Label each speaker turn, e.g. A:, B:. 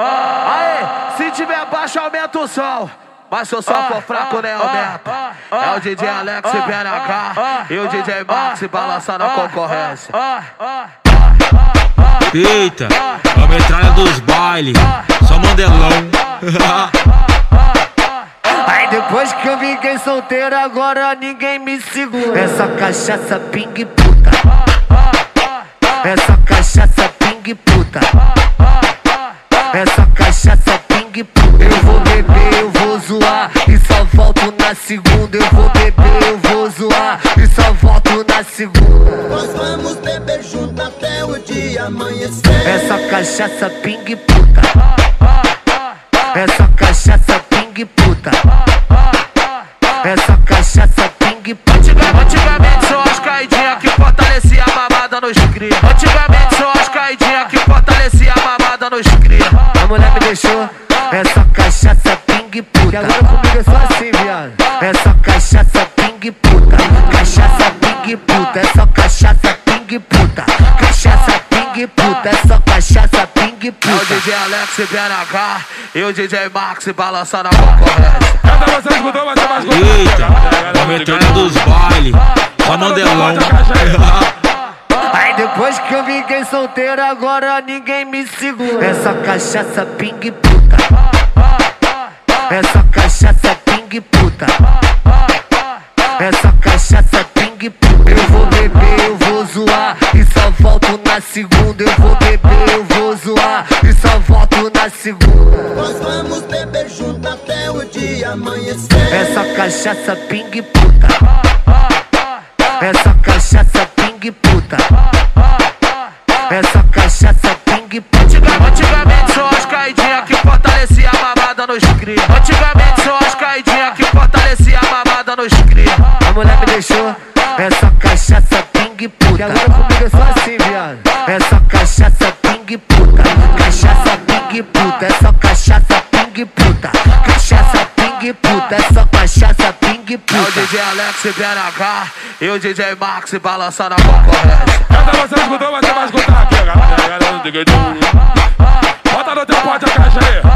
A: Aê, se tiver baixo, aumenta o som. Mas se o som for fraco, nem aumenta. É o DJ Alex BNH e o DJ Max balançando a concorrência.
B: Eita, a metralha dos bailes, só mandelão.
C: Aí depois que eu fiquei solteiro, agora ninguém me segura. Essa cachaça ping puta. Essa cachaça ping puta. Essa cachaça ping puta. Eu vou beber, eu vou zoar. E só volto na segunda. Eu vou beber, eu vou zoar. E só volto na segunda.
D: Nós vamos beber junto até o dia amanhecer.
C: Essa cachaça ping puta. Essa cachaça ping puta. Essa cachaça ping puta.
A: Antiga- Antigamente são as caidinhas que fortalecia a mamada nos cria. Antigamente são as caidinhas
C: Deixou essa cachaça ping puta. E agora comigo é só assim, viado. Essa cachaça ping puta. Cachaça ping puta. É só cachaça ping puta. Cachaça ping puta. É só cachaça ping
A: É o
C: puta.
A: DJ Alex BNH e o DJ Max balançando a concorrência.
E: Cada você escutou, você vai escutar.
B: Eita,
C: depois que eu fiquei solteiro, agora ninguém me segura. Essa cachaça ping puta. Essa cachaça ping puta. Essa cachaça ping puta. Eu vou beber, eu vou zoar. E só volto na segunda. Eu vou beber, eu vou zoar. E só volto na segunda.
D: Nós vamos beber junto até o dia amanhecer.
C: Essa cachaça ping puta. Essa cachaça ping
A: Antiga- Antigamente são as caidinhas que fortalecia a mamada nos cria. Antigamente são as caidinhas que fortalecia a mamada nos cria.
C: A mulher me deixou essa cachaça ping puta. E agora comigo é só assim, viado. Essa cachaça ping puta. Cachaça ping puta. É só cachaça ping puta. Cachaça ping puta. É só cachaça ping
A: É o
C: puta.
A: DJ Alex BNH e o DJ Max balançando a concorrência.
E: Cada você escutou, você vai escutar aqui, galera. Bota no teu pote a caixa aí.